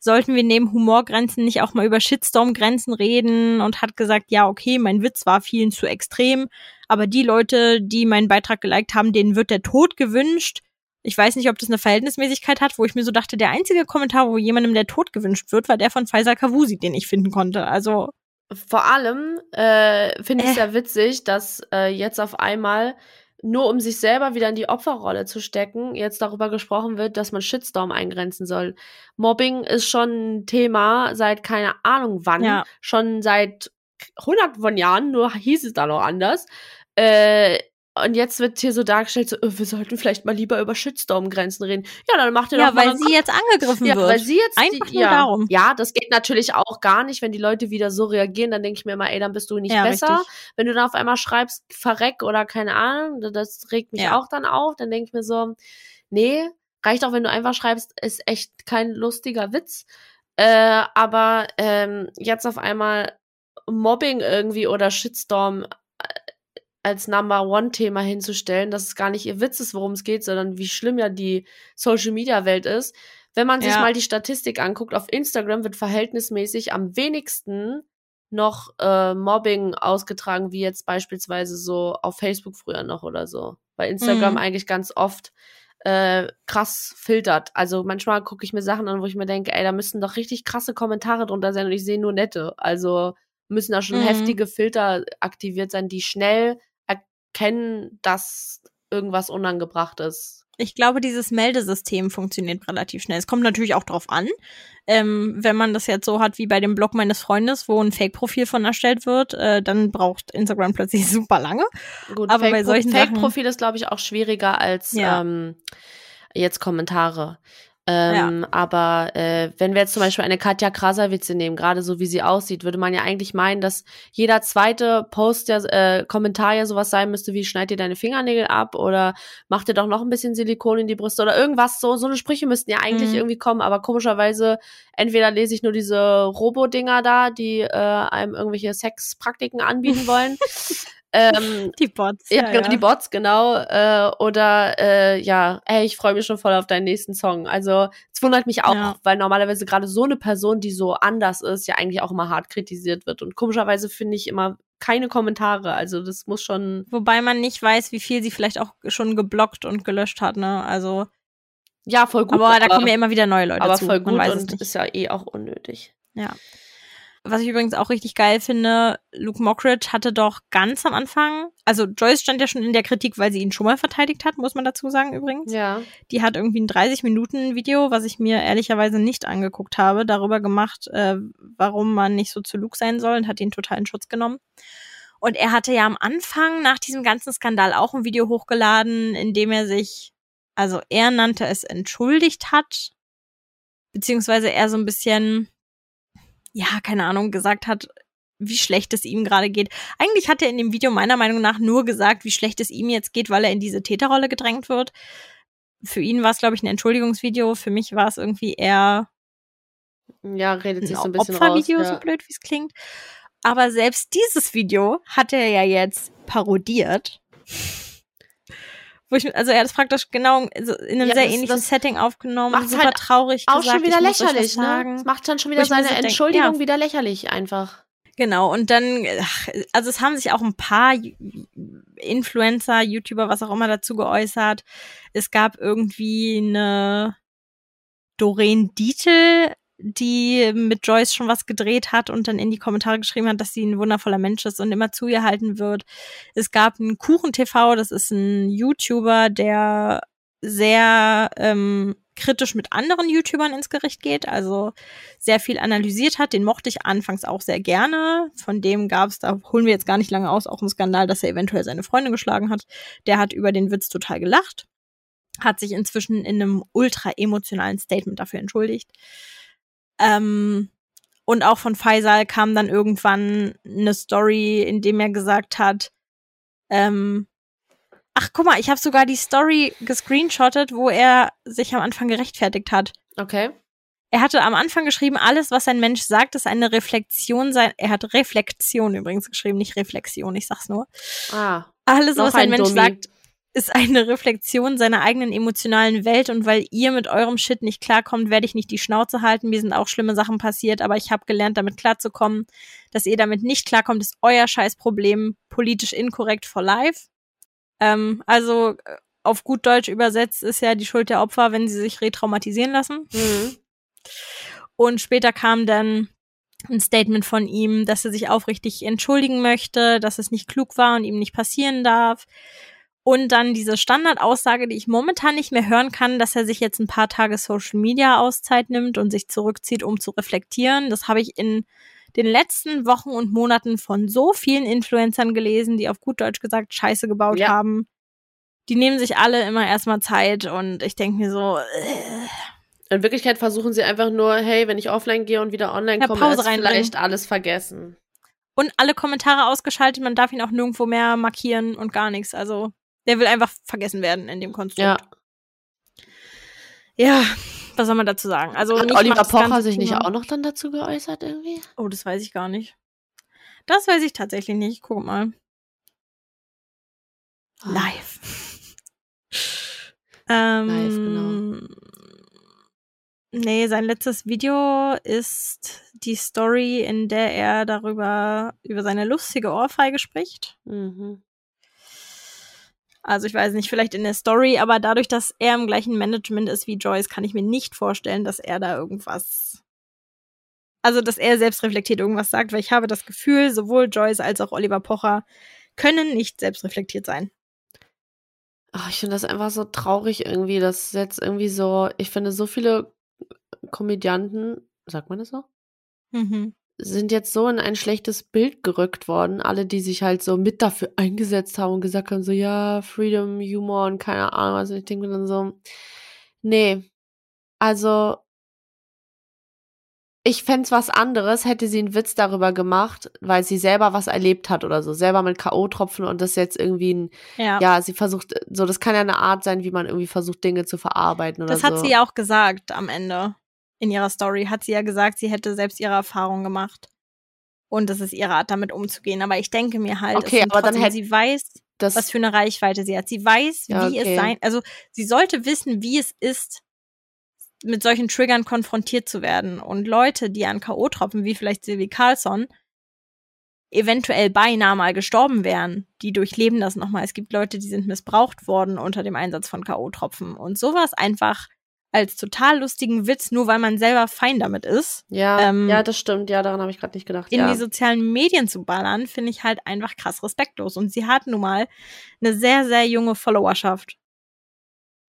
sollten wir neben Humorgrenzen nicht auch mal über Shitstorm-Grenzen reden und hat gesagt, ja, okay, mein Witz war vielen zu extrem, aber die Leute, die meinen Beitrag geliked haben, denen wird der Tod gewünscht. Ich weiß nicht, ob das eine Verhältnismäßigkeit hat, wo ich mir so dachte, der einzige Kommentar, wo jemandem der Tod gewünscht wird, war der von Faisal Kavusi, den ich finden konnte. Also vor allem äh, finde ich es äh. sehr witzig, dass äh, jetzt auf einmal nur um sich selber wieder in die Opferrolle zu stecken, jetzt darüber gesprochen wird, dass man Shitstorm eingrenzen soll. Mobbing ist schon ein Thema seit keine Ahnung wann, ja. schon seit hundert von Jahren, nur hieß es da noch anders. Äh, und jetzt wird hier so dargestellt, so, oh, wir sollten vielleicht mal lieber über Shitstorm-Grenzen reden. Ja, dann macht ihr ja, doch mal. Ja, weil sie jetzt angegriffen ja, wird. Weil sie jetzt Einfach die, nur ja, darum. Ja, das geht natürlich auch gar nicht, wenn die Leute wieder so reagieren, dann denke ich mir immer, ey, dann bist du nicht ja, besser. Richtig. Wenn du dann auf einmal schreibst, verreck oder keine Ahnung, das regt mich ja. auch dann auf. Dann denke ich mir so, nee, reicht auch, wenn du einfach schreibst, ist echt kein lustiger Witz. Äh, aber ähm, jetzt auf einmal Mobbing irgendwie oder Shitstorm als Number One-Thema hinzustellen, dass es gar nicht ihr Witz ist, worum es geht, sondern wie schlimm ja die Social-Media-Welt ist. Wenn man sich ja. mal die Statistik anguckt, auf Instagram wird verhältnismäßig am wenigsten noch äh, Mobbing ausgetragen, wie jetzt beispielsweise so auf Facebook früher noch oder so. Bei Instagram mhm. eigentlich ganz oft äh, krass filtert. Also manchmal gucke ich mir Sachen an, wo ich mir denke, ey, da müssten doch richtig krasse Kommentare drunter sein und ich sehe nur nette. Also müssen da schon mhm. heftige Filter aktiviert sein, die schnell erkennen, dass irgendwas unangebracht ist. Ich glaube, dieses Meldesystem funktioniert relativ schnell. Es kommt natürlich auch drauf an, ähm, wenn man das jetzt so hat wie bei dem Blog meines Freundes, wo ein Fake-Profil von erstellt wird, äh, dann braucht Instagram plötzlich super lange. Gut, aber bei solchen Fake-Profil ist, glaube ich, auch schwieriger als ja. ähm, jetzt Kommentare. Ähm, ja. Aber äh, wenn wir jetzt zum Beispiel eine Katja Krasavitze nehmen, gerade so wie sie aussieht, würde man ja eigentlich meinen, dass jeder zweite Post ja, äh, Kommentar ja sowas sein müsste wie schneid dir deine Fingernägel ab oder mach dir doch noch ein bisschen Silikon in die Brüste oder irgendwas so. So eine Sprüche müssten ja eigentlich mhm. irgendwie kommen, aber komischerweise entweder lese ich nur diese Robo-Dinger da, die äh, einem irgendwelche Sexpraktiken anbieten wollen. Ähm, die Bots. Ja, ja, genau, die Bots, genau. Äh, oder äh, ja, ey, ich freue mich schon voll auf deinen nächsten Song. Also es wundert mich auch, ja. weil normalerweise gerade so eine Person, die so anders ist, ja eigentlich auch immer hart kritisiert wird. Und komischerweise finde ich immer keine Kommentare. Also das muss schon. Wobei man nicht weiß, wie viel sie vielleicht auch schon geblockt und gelöscht hat, ne? Also. Ja, voll gut. Aber, aber da kommen ja immer wieder neue Leute aber zu. Aber voll gut und ist ja eh auch unnötig. Ja. Was ich übrigens auch richtig geil finde, Luke Mockridge hatte doch ganz am Anfang, also Joyce stand ja schon in der Kritik, weil sie ihn schon mal verteidigt hat, muss man dazu sagen übrigens. Ja. Die hat irgendwie ein 30-Minuten-Video, was ich mir ehrlicherweise nicht angeguckt habe, darüber gemacht, äh, warum man nicht so zu Luke sein soll und hat ihn total in Schutz genommen. Und er hatte ja am Anfang nach diesem ganzen Skandal auch ein Video hochgeladen, in dem er sich, also er nannte es entschuldigt hat, beziehungsweise er so ein bisschen ja, keine Ahnung, gesagt hat, wie schlecht es ihm gerade geht. Eigentlich hat er in dem Video meiner Meinung nach nur gesagt, wie schlecht es ihm jetzt geht, weil er in diese Täterrolle gedrängt wird. Für ihn war es, glaube ich, ein Entschuldigungsvideo. Für mich war es irgendwie eher ja, redet sich so ein bisschen Opfervideo, raus, ja. so blöd wie es klingt. Aber selbst dieses Video hat er ja jetzt parodiert. Wo ich, also er hat es praktisch genau in einem Ja, sehr das- ähnlichen das Setting aufgenommen, macht's super halt traurig Auch gesagt, schon wieder lächerlich, ne? Das macht dann schon wieder seine so denk, Entschuldigung ja. wieder lächerlich einfach. Genau, und dann, also es haben sich auch ein paar Influencer, YouTuber, was auch immer dazu geäußert. Es gab irgendwie eine Doreen Dietl, die mit Joyce schon was gedreht hat und dann in die Kommentare geschrieben hat, dass sie ein wundervoller Mensch ist und immer zu ihr halten wird. Es gab einen Kuchen TV, das ist ein YouTuber, der sehr ähm, kritisch mit anderen YouTubern ins Gericht geht, also sehr viel analysiert hat. Den mochte ich anfangs auch sehr gerne. Von dem gab es, da holen wir jetzt gar nicht lange aus, auch einen Skandal, dass er eventuell seine Freundin geschlagen hat. Der hat über den Witz total gelacht, hat sich inzwischen in einem ultra emotionalen Statement dafür entschuldigt. Ähm, und auch von Faisal kam dann irgendwann eine Story, in dem er gesagt hat, ähm, ach guck mal, ich habe sogar die Story gescreenshottet, wo er sich am Anfang gerechtfertigt hat. Okay. Er hatte am Anfang geschrieben, alles, was ein Mensch sagt, ist eine Reflexion sein. Er hat Reflexion übrigens geschrieben, nicht Reflexion, ich sag's nur. Ah. Alles, was ein, ein Mensch Dummi. sagt, ist eine Reflexion seiner eigenen emotionalen Welt und weil ihr mit eurem Shit nicht klarkommt, werde ich nicht die Schnauze halten. Mir sind auch schlimme Sachen passiert, aber ich habe gelernt, damit klarzukommen. Dass ihr damit nicht klarkommt, ist euer Scheißproblem. Politisch inkorrekt for life. Ähm, also äh, auf gut Deutsch übersetzt ist ja die Schuld der Opfer, wenn sie sich retraumatisieren lassen. Mhm. Und später kam dann ein Statement von ihm, dass er sich aufrichtig entschuldigen möchte, dass es nicht klug war und ihm nicht passieren darf. Und dann diese Standardaussage, die ich momentan nicht mehr hören kann, dass er sich jetzt ein paar Tage Social Media Auszeit nimmt und sich zurückzieht, um zu reflektieren. Das habe ich in den letzten Wochen und Monaten von so vielen Influencern gelesen, die auf gut Deutsch gesagt Scheiße gebaut Ja. haben. Die nehmen sich alle immer erstmal Zeit und ich denke mir so, äh, In Wirklichkeit versuchen sie einfach nur, hey, wenn ich offline gehe und wieder online Ja, komme, Pause ist vielleicht alles vergessen. und alle Kommentare ausgeschaltet. Man darf ihn auch nirgendwo mehr markieren und gar nichts. Also der will einfach vergessen werden in dem Konstrukt. Ja. Ja, was soll man dazu sagen? Also Hat Oliver Pocher sich nicht auch noch dann dazu geäußert irgendwie? Oh, das weiß ich gar nicht. Das weiß ich tatsächlich nicht. Guck mal. Ah. Live. ähm, Live, genau. Nee, sein letztes Video ist die Story, in der er darüber, über seine lustige Ohrfeige spricht. Mhm. Also ich weiß nicht, vielleicht in der Story, aber dadurch, dass er im gleichen Management ist wie Joyce, kann ich mir nicht vorstellen, dass er da irgendwas. Also, dass er selbst reflektiert irgendwas sagt, weil ich habe das Gefühl, sowohl Joyce als auch Oliver Pocher können nicht selbst reflektiert sein. Ach, ich finde das einfach so traurig irgendwie, dass jetzt irgendwie so, ich finde, so viele Komödianten, sagt man das so? Mhm. Sind jetzt so in ein schlechtes Bild gerückt worden. Alle, die sich halt so mit dafür eingesetzt haben und gesagt haben, so, ja, Freedom, Humor und keine Ahnung was. Und ich denke mir dann so, nee, also, ich fänd's was anderes, hätte sie einen Witz darüber gemacht, weil sie selber was erlebt hat oder so, selber mit K.O.-Tropfen und das jetzt irgendwie ein, Ja. ja, sie versucht, so, das kann ja eine Art sein, wie man irgendwie versucht, Dinge zu verarbeiten oder das so. hat sie ja auch gesagt am Ende. In ihrer Story hat sie ja gesagt, sie hätte selbst ihre Erfahrung gemacht. Und das ist ihre Art, damit umzugehen. Aber ich denke mir halt, Okay, aber dann trotzdem- hätte- sie weiß, was für eine Reichweite sie hat. Sie weiß, Ja, wie okay. es sein, also sie sollte wissen, wie es ist, mit solchen Triggern konfrontiert zu werden. Und Leute, die an K.O.-Tropfen, wie vielleicht Silvi Carlson, eventuell beinahe mal gestorben wären, die durchleben das nochmal. Es gibt Leute, die sind missbraucht worden unter dem Einsatz von K.O.-Tropfen. Und sowas einfach als total lustigen Witz, nur weil man selber fein damit ist, ja, ähm, ja, das stimmt, ja, daran habe ich gerade nicht gedacht. in ja. die sozialen Medien zu ballern, finde ich halt einfach krass respektlos. Und sie hat nun mal eine sehr, sehr junge Followerschaft.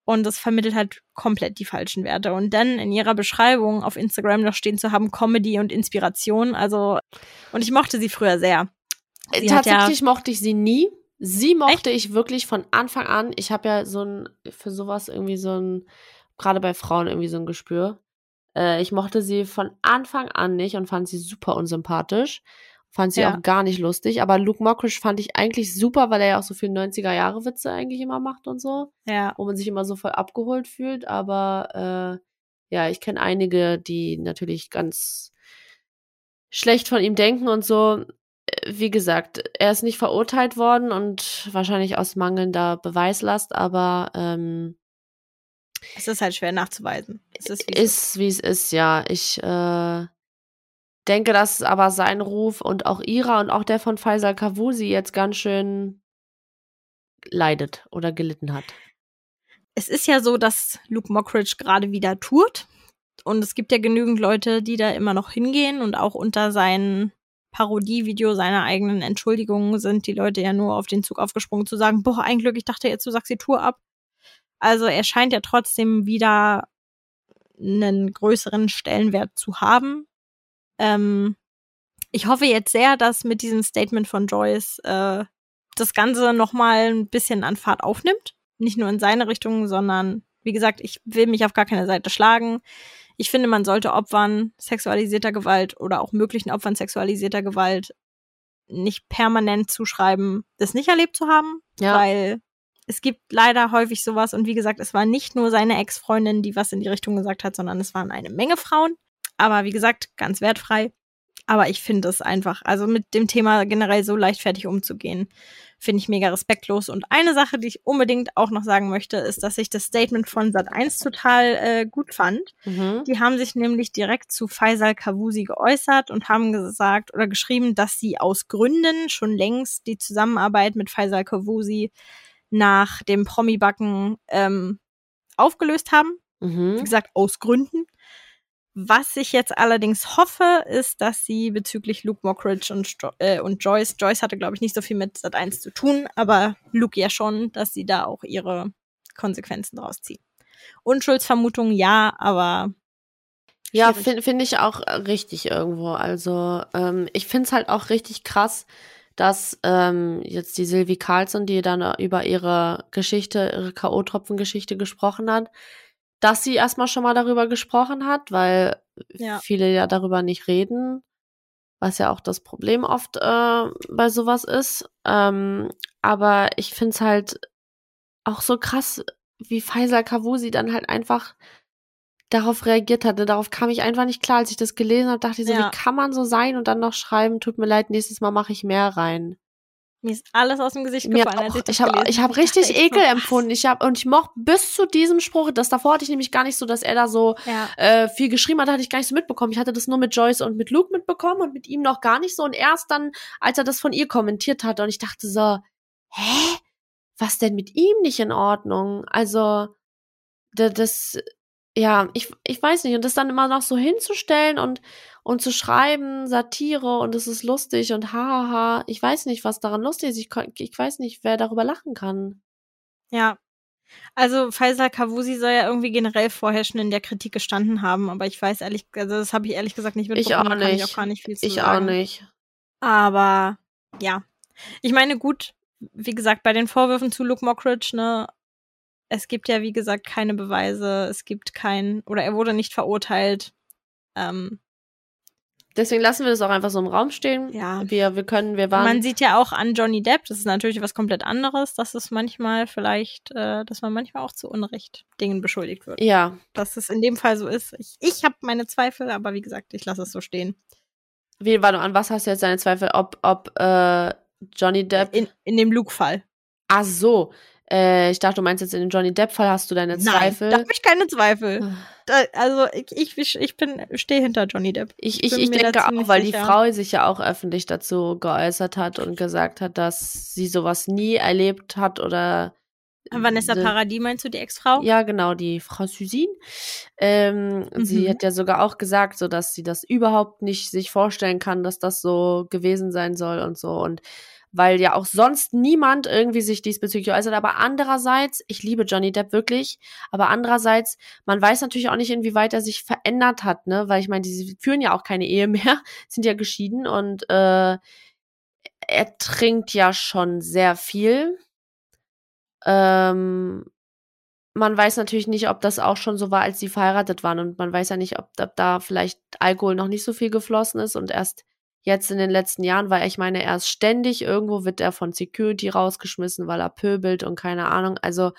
Und das vermittelt halt komplett die falschen Werte. Und dann in ihrer Beschreibung auf Instagram noch stehen zu haben, Comedy und Inspiration. Also, und ich mochte sie früher sehr. Sie hat ja- Tatsächlich mochte ich sie nie. Sie mochte ich wirklich von Anfang an. Ich habe ja so ein, für sowas irgendwie so ein, gerade bei Frauen irgendwie so ein Gespür. Äh, ich mochte sie von Anfang an nicht und fand sie super unsympathisch. Fand sie ja. auch gar nicht lustig. Aber Luke Mockridge fand ich eigentlich super, weil er ja auch so viel 90er-Jahre-Witze eigentlich immer macht und so. Ja. Wo man sich immer so voll abgeholt fühlt. Aber äh, ja, ich kenne einige, die natürlich ganz schlecht von ihm denken und so. Äh, wie gesagt, er ist nicht verurteilt worden und wahrscheinlich aus mangelnder Beweislast, aber ähm, es ist halt schwer nachzuweisen. Es ist, wie ist, wie es ist, ja. Ich äh, denke, dass aber sein Ruf und auch ihrer und auch der von Faisal Kavusi jetzt ganz schön leidet oder gelitten hat. Es ist ja so, dass Luke Mockridge gerade wieder tourt. Und es gibt ja genügend Leute, die da immer noch hingehen und auch unter seinem Parodievideo seiner eigenen Entschuldigungen sind die Leute ja nur auf den Zug aufgesprungen zu sagen, boah, ein Glück, ich dachte jetzt, du sagst die Tour ab. Also er scheint ja trotzdem wieder einen größeren Stellenwert zu haben. Ähm, ich hoffe jetzt sehr, dass mit diesem Statement von Joyce äh, das Ganze nochmal ein bisschen an Fahrt aufnimmt. Nicht nur in seine Richtung, sondern wie gesagt, ich will mich auf gar keine Seite schlagen. Ich finde, man sollte Opfern sexualisierter Gewalt oder auch möglichen Opfern sexualisierter Gewalt nicht permanent zuschreiben, das nicht erlebt zu haben, ja. weil es gibt leider häufig sowas und wie gesagt, es war nicht nur seine Ex-Freundin, die was in die Richtung gesagt hat, sondern es waren eine Menge Frauen. Aber wie gesagt, ganz wertfrei. Aber ich finde es einfach, also mit dem Thema generell so leichtfertig umzugehen, finde ich mega respektlos. Und eine Sache, die ich unbedingt auch noch sagen möchte, ist, dass ich das Statement von Sat1 total äh, gut fand. Mhm. Die haben sich nämlich direkt zu Faisal Kavusi geäußert und haben gesagt oder geschrieben, dass sie aus Gründen schon längst die Zusammenarbeit mit Faisal Kavusi nach dem Promi-Backen ähm, aufgelöst haben. Mhm. Wie gesagt, aus Gründen. Was ich jetzt allerdings hoffe, ist, dass sie bezüglich Luke Mockridge und, äh, und Joyce, Joyce hatte, glaube ich, nicht so viel mit Sat 1 zu tun, aber Luke ja schon, dass sie da auch ihre Konsequenzen draus ziehen. Unschuldsvermutung ja, aber. Ja, finde find ich auch richtig irgendwo. Also, ähm, ich finde es halt auch richtig krass, dass ähm, jetzt die Sylvie Carlson, die dann über ihre Geschichte, ihre K.O.-Tropfen-Geschichte gesprochen hat, dass sie erstmal schon mal darüber gesprochen hat, weil ja. viele ja darüber nicht reden, was ja auch das Problem oft äh, bei sowas ist. Ähm, aber ich finde es halt auch so krass, wie Faisal Kavusi dann halt einfach darauf reagiert hatte. Darauf kam ich einfach nicht klar. Als ich das gelesen habe, dachte ich so, ja. wie kann man so sein und dann noch schreiben, tut mir leid, nächstes Mal mache ich mehr rein. Mir ist alles aus dem Gesicht gefallen, ich das Ich habe ich hab richtig ich Ekel empfunden. Ich hab, und ich mochte bis zu diesem Spruch, das davor hatte ich nämlich gar nicht so, dass er da so ja. äh, viel geschrieben hat, hatte ich gar nicht so mitbekommen. Ich hatte das nur mit Joyce und mit Luke mitbekommen und mit ihm noch gar nicht so. Und erst dann, als er das von ihr kommentiert hatte und ich dachte so, hä? Was denn mit ihm nicht in Ordnung? Also, das, ja, ich, ich weiß nicht. Und das dann immer noch so hinzustellen und, und zu schreiben, Satire und es ist lustig und hahaha. Ich weiß nicht, was daran lustig ist. Ich, ich weiß nicht, wer darüber lachen kann. Ja. Also Faisal Kavusi soll ja irgendwie generell vorher schon in der Kritik gestanden haben, aber ich weiß ehrlich, also das habe ich ehrlich gesagt nicht mitbekommen. Ich auch nicht. ich auch gar nicht viel zu ich sagen. auch nicht. Aber ja. Ich meine, gut, wie gesagt, bei den Vorwürfen zu Luke Mockridge, ne, es gibt ja, wie gesagt, keine Beweise, es gibt kein, oder er wurde nicht verurteilt. Ähm, Deswegen lassen wir das auch einfach so im Raum stehen. Ja. Wir, wir können, wir waren. Man sieht ja auch an Johnny Depp, das ist natürlich was komplett anderes, dass es manchmal vielleicht, äh, dass man manchmal auch zu Unrecht Dingen beschuldigt wird. Ja. Dass es in dem Fall so ist. Ich, ich habe meine Zweifel, aber wie gesagt, ich lasse es so stehen. Wie, warte, an was hast du jetzt deine Zweifel? Ob, ob äh, Johnny Depp. In, in dem Luke-Fall. Ach so. Äh, ich dachte, du meinst jetzt in dem Johnny Depp-Fall hast du deine Zweifel. Nein, da habe ich keine Zweifel. Ah. Da, also ich, ich, ich bin stehe hinter Johnny Depp. Ich, ich, ich denke auch, weil sicher. die Frau sich ja auch öffentlich dazu geäußert hat und gesagt hat, dass sie sowas nie erlebt hat oder Vanessa Paradis meinst du, die Ex-Frau? Ja, genau, die Frau Susin. Ähm, mhm. Sie hat ja sogar auch gesagt, so dass sie das überhaupt nicht sich vorstellen kann, dass das so gewesen sein soll und so. Und weil ja auch sonst niemand irgendwie sich diesbezüglich äußert. Aber andererseits, ich liebe Johnny Depp wirklich, aber andererseits, man weiß natürlich auch nicht, inwieweit er sich verändert hat, ne? Weil ich meine, die führen ja auch keine Ehe mehr, sind ja geschieden und äh, er trinkt ja schon sehr viel. Ähm, man weiß natürlich nicht, ob das auch schon so war, als sie verheiratet waren. Und man weiß ja nicht, ob, ob da vielleicht Alkohol noch nicht so viel geflossen ist und erst jetzt in den letzten Jahren, weil ich meine, er ist ständig irgendwo wird er von Security rausgeschmissen, weil er pöbelt und keine Ahnung. Also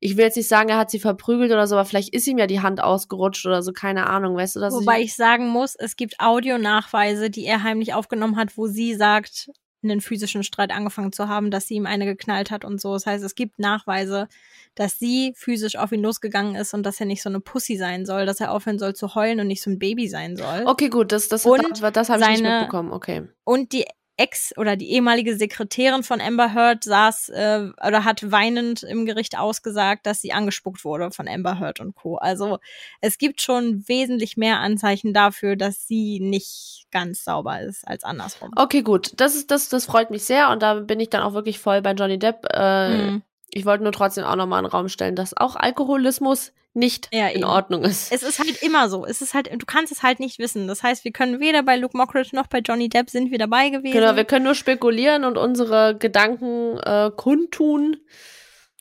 ich will jetzt nicht sagen, er hat sie verprügelt oder so, aber vielleicht ist ihm ja die Hand ausgerutscht oder so, keine Ahnung, weißt du das? Wobei ich sagen muss, es gibt Audionachweise, die er heimlich aufgenommen hat, wo sie sagt, einen physischen Streit angefangen zu haben, dass sie ihm eine geknallt hat und so. Das heißt, es gibt Nachweise, dass sie physisch auf ihn losgegangen ist und dass er nicht so eine Pussy sein soll, dass er aufhören soll zu heulen und nicht so ein Baby sein soll. Okay, gut, das, das, und das, das habe ich nicht mitbekommen, okay. Und die Ex oder die ehemalige Sekretärin von Amber Heard saß äh, oder hat weinend im Gericht ausgesagt, dass sie angespuckt wurde von Amber Heard und Co. Also es gibt schon wesentlich mehr Anzeichen dafür, dass sie nicht ganz sauber ist als andersrum. Okay, gut. Das ist das, das freut mich sehr und da bin ich dann auch wirklich voll bei Johnny Depp. Äh, mhm. Ich wollte nur trotzdem auch nochmal in den Raum stellen, dass auch Alkoholismus nicht ja, in. Ordnung ist. Es ist halt immer so. Es ist halt, du kannst es halt nicht wissen. Das heißt, wir können weder bei Luke Mockridge noch bei Johnny Depp sind wir dabei gewesen. Genau, wir können nur spekulieren und unsere Gedanken äh, kundtun.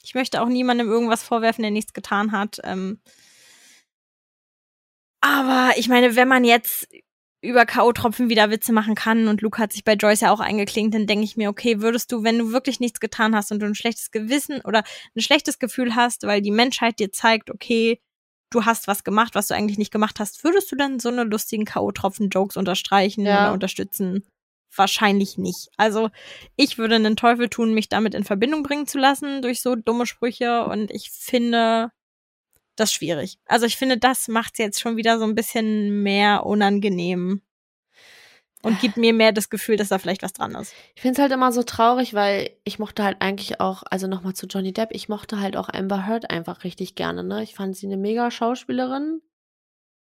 Ich möchte auch niemandem irgendwas vorwerfen, der nichts getan hat. Ähm aber ich meine, wenn man jetzt über K.O.-Tropfen wieder Witze machen kann und Luke hat sich bei Joyce ja auch eingeklinkt, dann denke ich mir, okay, würdest du, wenn du wirklich nichts getan hast und du ein schlechtes Gewissen oder ein schlechtes Gefühl hast, weil die Menschheit dir zeigt, okay, du hast was gemacht, was du eigentlich nicht gemacht hast, würdest du dann so eine lustigen K.O.-Tropfen-Jokes unterstreichen ja. oder unterstützen? Wahrscheinlich nicht. Also ich würde einen Teufel tun, mich damit in Verbindung bringen zu lassen durch so dumme Sprüche und ich finde, das schwierig. Also ich finde, das macht jetzt schon wieder so ein bisschen mehr unangenehm und gibt mir mehr das Gefühl, dass da vielleicht was dran ist. Ich finde es halt immer so traurig, weil ich mochte halt eigentlich auch, also nochmal zu Johnny Depp, ich mochte halt auch Amber Heard einfach richtig gerne, ne? Ich fand sie eine mega Schauspielerin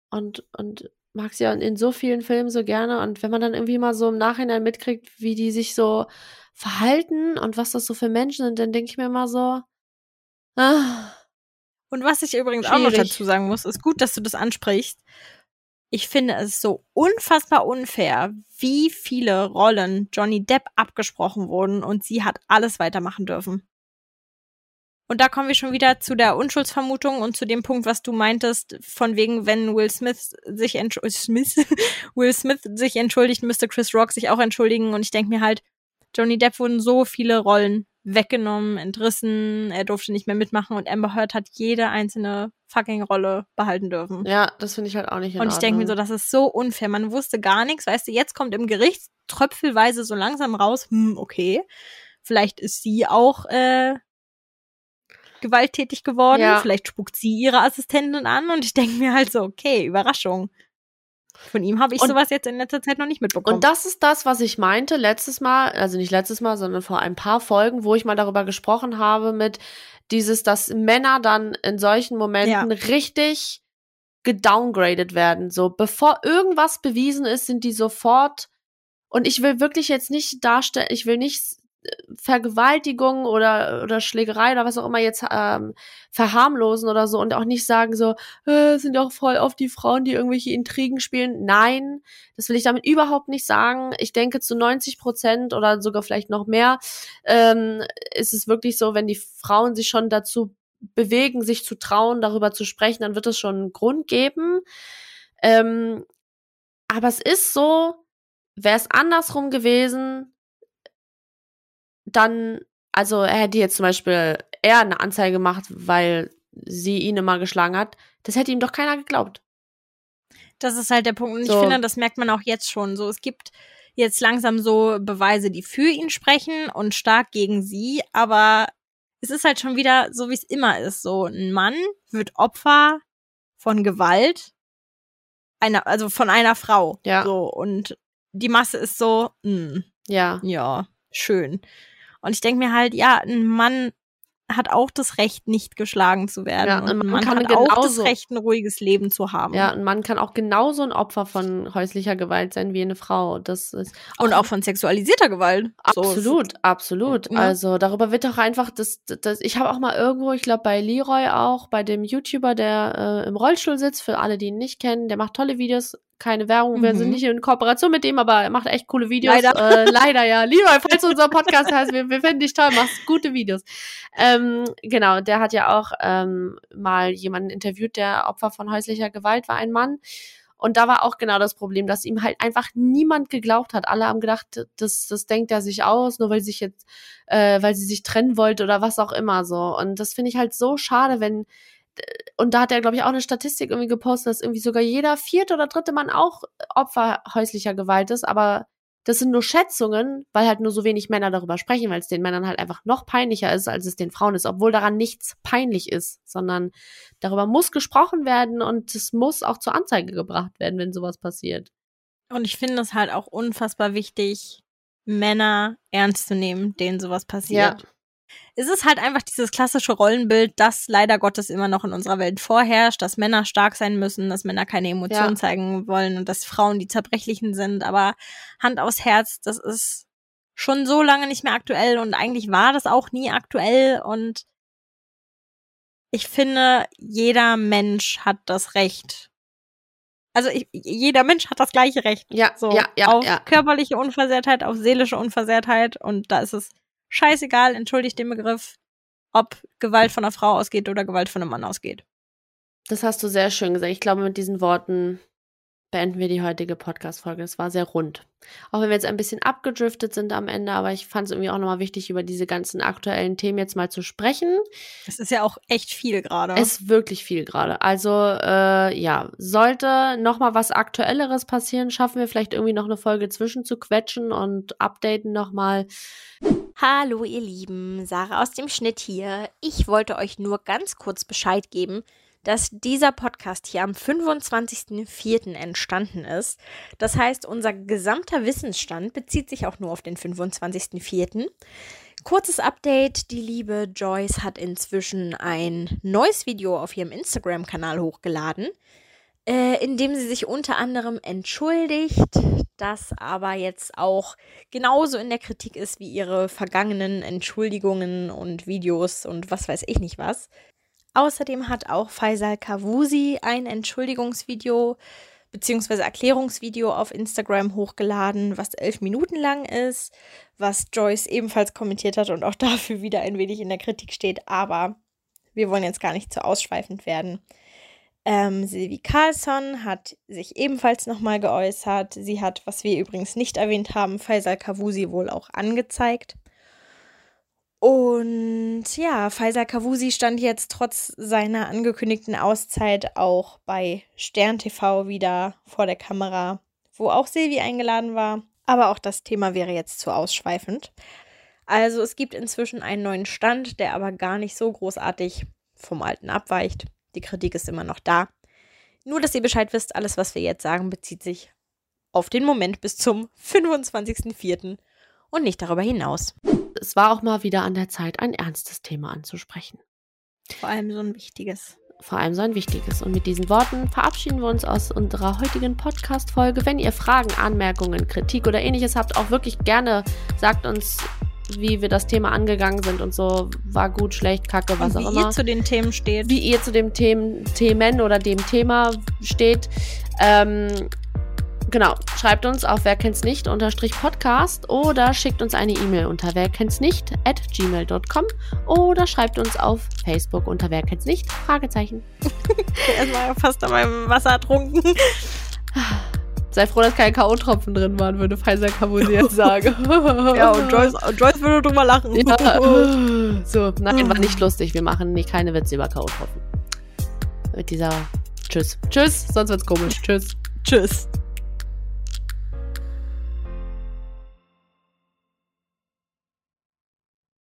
und, und mag sie in so vielen Filmen so gerne. Und wenn man dann irgendwie mal so im Nachhinein mitkriegt, wie die sich so verhalten und was das so für Menschen sind, dann denke ich mir immer so, ah, und was ich übrigens Schwierig. auch noch dazu sagen muss, ist gut, dass du das ansprichst. Ich finde es so unfassbar unfair, wie viele Rollen Johnny Depp abgesprochen wurden und sie hat alles weitermachen dürfen. Und da kommen wir schon wieder zu der Unschuldsvermutung und zu dem Punkt, was du meintest, von wegen, wenn Will Smith sich Smith, Will Smith sich entschuldigt, müsste Chris Rock sich auch entschuldigen. Und ich denke mir halt, Johnny Depp wurden so viele Rollen weggenommen, entrissen, er durfte nicht mehr mitmachen und Amber Heard hat jede einzelne fucking Rolle behalten dürfen. Ja, das finde ich halt auch nicht in Und ich denke mir so, das ist so unfair. Man wusste gar nichts, weißt du, jetzt kommt im Gericht tröpfelweise so langsam raus, hm, okay, vielleicht ist sie auch äh, gewalttätig geworden, ja. vielleicht spuckt sie ihre Assistentin an und ich denke mir halt so, okay, Überraschung. Von ihm habe ich und, sowas jetzt in letzter Zeit noch nicht mitbekommen. Und das ist das, was ich meinte letztes Mal, also nicht letztes Mal, sondern vor ein paar Folgen, wo ich mal darüber gesprochen habe mit dieses, dass Männer dann in solchen Momenten ja. richtig gedowngradet werden. So, bevor irgendwas bewiesen ist, sind die sofort und ich will wirklich jetzt nicht darstellen, ich will nicht Vergewaltigung oder, oder Schlägerei oder was auch immer jetzt ähm, verharmlosen oder so und auch nicht sagen so, äh, sind auch voll oft die Frauen, die irgendwelche Intrigen spielen. Nein, das will ich damit überhaupt nicht sagen. Ich denke zu 90 Prozent oder sogar vielleicht noch mehr ähm, ist es wirklich so, wenn die Frauen sich schon dazu bewegen, sich zu trauen, darüber zu sprechen, dann wird es schon einen Grund geben. Ähm, aber es ist so, wäre es andersrum gewesen, dann, also er hätte jetzt zum Beispiel er eine Anzeige gemacht, weil sie ihn immer geschlagen hat, das hätte ihm doch keiner geglaubt. Das ist halt der Punkt. Und so. ich finde, das merkt man auch jetzt schon. So, es gibt jetzt langsam so Beweise, die für ihn sprechen und stark gegen sie, aber es ist halt schon wieder so, wie es immer ist. So, ein Mann wird Opfer von Gewalt, einer, also von einer Frau. Ja. So, und die Masse ist so, mh, hm, ja. Ja, schön. Und ich denke mir halt, ja, ein Mann hat auch das Recht, nicht geschlagen zu werden. Ja, und man kann hat auch das Recht, ein ruhiges Leben zu haben. Ja, ein Mann kann auch genauso ein Opfer von häuslicher Gewalt sein wie eine Frau. Das ist und auch von sexualisierter Gewalt. Absolut, so absolut. Ja. Also darüber wird doch einfach das, das ich habe auch mal irgendwo, ich glaube bei Leroy auch, bei dem YouTuber, der äh, im Rollstuhl sitzt, für alle, die ihn nicht kennen, der macht tolle Videos, keine Werbung, wir mhm. sind nicht in Kooperation mit dem, aber er macht echt coole Videos. Leider, äh, leider ja. Lieber, falls unser Podcast heißt, wir, wir finden dich toll, machst gute Videos. Ähm, genau, der hat ja auch ähm, mal jemanden interviewt, der Opfer von häuslicher Gewalt war, ein Mann. Und da war auch genau das Problem, dass ihm halt einfach niemand geglaubt hat. Alle haben gedacht, das, das denkt er sich aus, nur weil sie sich jetzt, äh, weil sie sich trennen wollte oder was auch immer so. Und das finde ich halt so schade, wenn und da hat er, glaube ich, auch eine Statistik irgendwie gepostet, dass irgendwie sogar jeder vierte oder dritte Mann auch Opfer häuslicher Gewalt ist, aber das sind nur Schätzungen, weil halt nur so wenig Männer darüber sprechen, weil es den Männern halt einfach noch peinlicher ist, als es den Frauen ist, obwohl daran nichts peinlich ist, sondern darüber muss gesprochen werden und es muss auch zur Anzeige gebracht werden, wenn sowas passiert. Und ich finde es halt auch unfassbar wichtig, Männer ernst zu nehmen, denen sowas passiert. Ja es ist halt einfach dieses klassische Rollenbild, das leider Gottes immer noch in unserer Welt vorherrscht, dass Männer stark sein müssen, dass Männer keine Emotionen ja. zeigen wollen und dass Frauen die Zerbrechlichen sind. Aber Hand aufs Herz, das ist schon so lange nicht mehr aktuell und eigentlich war das auch nie aktuell und ich finde, jeder Mensch hat das Recht. Also ich, jeder Mensch hat das gleiche Recht. Ja, so, ja, ja, auf ja. körperliche Unversehrtheit, auf seelische Unversehrtheit und da ist es scheißegal, entschuldigt den Begriff, ob Gewalt von einer Frau ausgeht oder Gewalt von einem Mann ausgeht. Das hast du sehr schön gesagt. Ich glaube, mit diesen Worten beenden wir die heutige Podcast-Folge. Es war sehr rund. Auch wenn wir jetzt ein bisschen abgedriftet sind am Ende, aber ich fand es irgendwie auch nochmal wichtig, über diese ganzen aktuellen Themen jetzt mal zu sprechen. Es ist ja auch echt viel gerade. Es ist wirklich viel gerade. Also, äh, ja, sollte nochmal was Aktuelleres passieren, schaffen wir vielleicht irgendwie noch eine Folge zwischen zu quetschen und updaten nochmal. Hallo ihr Lieben, Sarah aus dem Schnitt hier. Ich wollte euch nur ganz kurz Bescheid geben, dass dieser Podcast hier am 25.04. entstanden ist. Das heißt, unser gesamter Wissensstand bezieht sich auch nur auf den 25.04. Kurzes Update, die liebe Joyce hat inzwischen ein neues Video auf ihrem Instagram-Kanal hochgeladen, äh, in dem sie sich unter anderem entschuldigt, das aber jetzt auch genauso in der Kritik ist wie ihre vergangenen Entschuldigungen und Videos und was weiß ich nicht was. Außerdem hat auch Faisal Kavusi ein Entschuldigungsvideo bzw. Erklärungsvideo auf Instagram hochgeladen, was elf Minuten lang ist, was Joyce ebenfalls kommentiert hat und auch dafür wieder ein wenig in der Kritik steht. Aber wir wollen jetzt gar nicht zu ausschweifend werden. Ähm, Silvi Carlsson hat sich ebenfalls nochmal geäußert. Sie hat, was wir übrigens nicht erwähnt haben, Faisal Kavusi wohl auch angezeigt. Und ja, Faisal Kavusi stand jetzt trotz seiner angekündigten Auszeit auch bei Stern TV wieder vor der Kamera, wo auch Silvi eingeladen war. Aber auch das Thema wäre jetzt zu ausschweifend. Also es gibt inzwischen einen neuen Stand, der aber gar nicht so großartig vom alten abweicht. Die Kritik ist immer noch da. Nur, dass ihr Bescheid wisst, alles, was wir jetzt sagen, bezieht sich auf den Moment bis zum 25.04. und nicht darüber hinaus es war auch mal wieder an der Zeit, ein ernstes Thema anzusprechen. Vor allem so ein wichtiges. Vor allem so ein wichtiges. Und mit diesen Worten verabschieden wir uns aus unserer heutigen Podcast-Folge. Wenn ihr Fragen, Anmerkungen, Kritik oder ähnliches habt, auch wirklich gerne sagt uns, wie wir das Thema angegangen sind und so. War gut, schlecht, kacke, was und auch immer. Wie ihr zu den Themen steht. Wie ihr zu dem Themen, Themen oder dem Thema steht. Ähm, Genau, schreibt uns auf wer kennt's nicht unterstrich Podcast oder schickt uns eine E-Mail unter wer kennt's nicht at gmail.com oder schreibt uns auf Facebook unter wer kennt's nicht Fragezeichen. Erstmal fast an meinem Wasser ertrunken. Sei froh, dass keine K.O.-Tropfen drin waren, würde Pfizer Kabusi jetzt sagen. ja, und Joyce, Joyce würde drüber lachen. Ja. So, nein, war nicht lustig. Wir machen nicht keine Witze über K.O.-Tropfen. Mit dieser Tschüss. Tschüss, sonst wird's komisch. Tschüss. Tschüss.